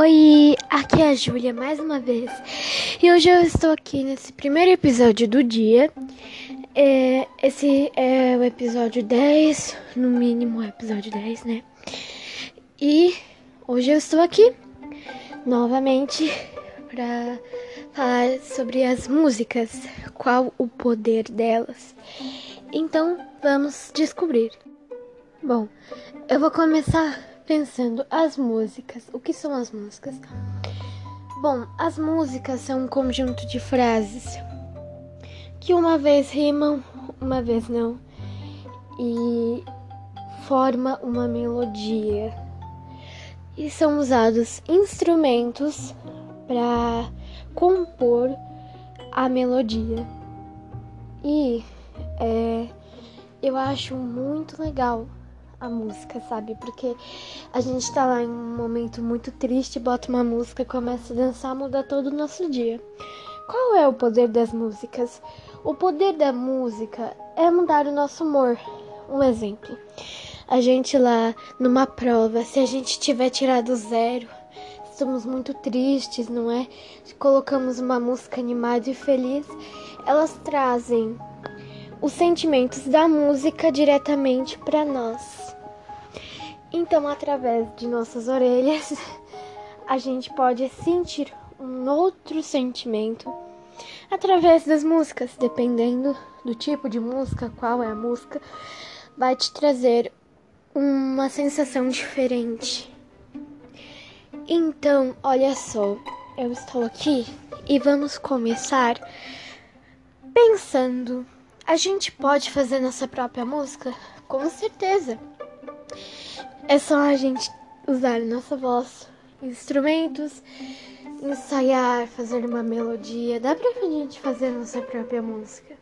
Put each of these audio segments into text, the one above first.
Oi, aqui é a Júlia mais uma vez e hoje eu estou aqui nesse primeiro episódio do dia. É, esse é o episódio 10, no mínimo o episódio 10, né? E hoje eu estou aqui novamente para falar sobre as músicas, qual o poder delas. Então vamos descobrir. Bom, eu vou começar pensando as músicas. O que são as músicas? Bom, as músicas são um conjunto de frases que uma vez rimam, uma vez não, e forma uma melodia. E são usados instrumentos para compor a melodia. E é, eu acho muito legal a música, sabe? Porque a gente tá lá em um momento muito triste, bota uma música, começa a dançar, muda todo o nosso dia. Qual é o poder das músicas? O poder da música é mudar o nosso humor. Um exemplo. A gente lá numa prova, se a gente tiver tirado zero, estamos muito tristes, não é? Colocamos uma música animada e feliz, elas trazem os sentimentos da música diretamente para nós. Então, através de nossas orelhas, a gente pode sentir um outro sentimento através das músicas, dependendo do tipo de música, qual é a música, vai te trazer uma sensação diferente. Então, olha só, eu estou aqui e vamos começar pensando a gente pode fazer nossa própria música? Com certeza. É só a gente usar nossa voz, instrumentos, ensaiar, fazer uma melodia. Dá pra gente fazer nossa própria música.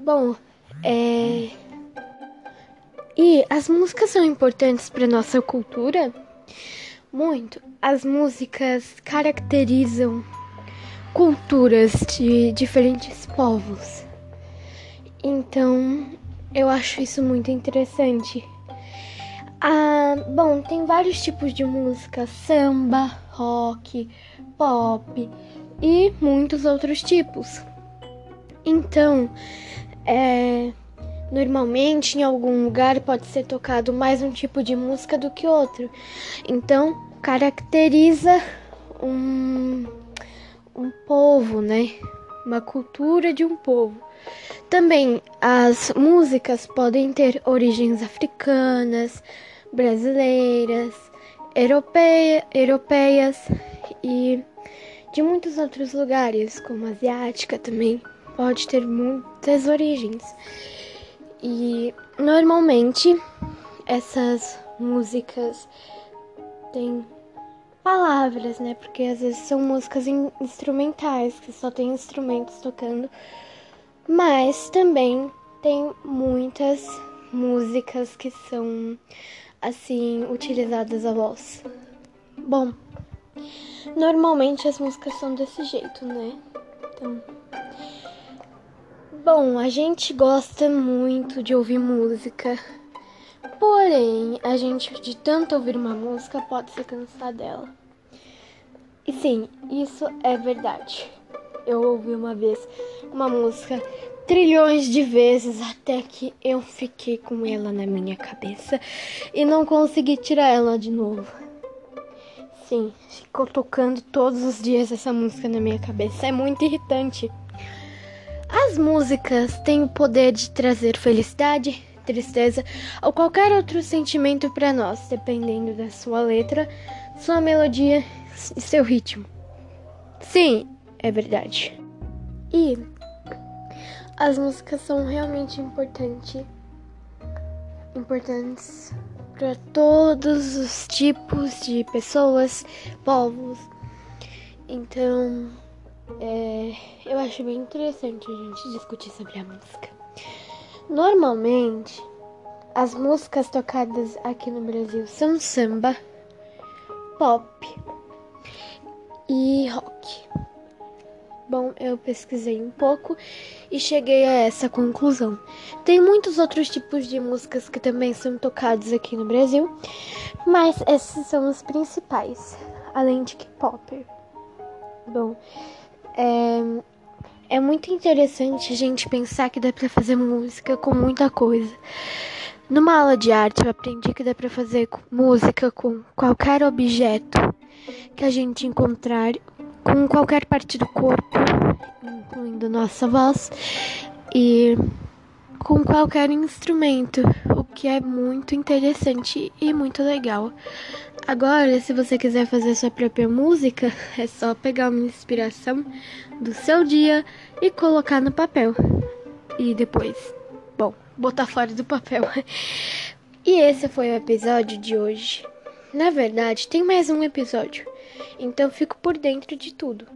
Bom, é. E as músicas são importantes para nossa cultura? Muito. As músicas caracterizam culturas de diferentes povos. Então, eu acho isso muito interessante. Ah, bom, tem vários tipos de música: samba, rock, pop e muitos outros tipos. Então, é, normalmente em algum lugar pode ser tocado mais um tipo de música do que outro. Então, caracteriza um, um povo, né? Uma cultura de um povo. Também as músicas podem ter origens africanas, brasileiras, europeia, europeias e de muitos outros lugares, como asiática também. Pode ter muitas origens. E normalmente essas músicas têm palavras, né? Porque às vezes são músicas instrumentais, que só tem instrumentos tocando mas também tem muitas músicas que são assim utilizadas a voz. Bom, normalmente as músicas são desse jeito, né? Então, bom, a gente gosta muito de ouvir música. Porém, a gente de tanto ouvir uma música pode se cansar dela. E sim, isso é verdade eu ouvi uma vez uma música trilhões de vezes até que eu fiquei com ela na minha cabeça e não consegui tirar ela de novo. Sim, ficou tocando todos os dias essa música na minha cabeça. É muito irritante. As músicas têm o poder de trazer felicidade, tristeza ou qualquer outro sentimento para nós, dependendo da sua letra, sua melodia e seu ritmo. Sim, é verdade. E as músicas são realmente importantes, importantes para todos os tipos de pessoas, povos. Então, é, eu acho bem interessante a gente discutir sobre a música. Normalmente, as músicas tocadas aqui no Brasil são samba, pop e rock. Bom, eu pesquisei um pouco e cheguei a essa conclusão. Tem muitos outros tipos de músicas que também são tocados aqui no Brasil, mas esses são os principais, além de K-pop. Bom, é, é muito interessante a gente pensar que dá para fazer música com muita coisa. Numa aula de arte eu aprendi que dá para fazer música com qualquer objeto que a gente encontrar com qualquer parte do corpo, incluindo nossa voz, e com qualquer instrumento, o que é muito interessante e muito legal. Agora, se você quiser fazer sua própria música, é só pegar uma inspiração do seu dia e colocar no papel. E depois, bom, botar fora do papel. E esse foi o episódio de hoje. Na verdade, tem mais um episódio, então fico por dentro de tudo.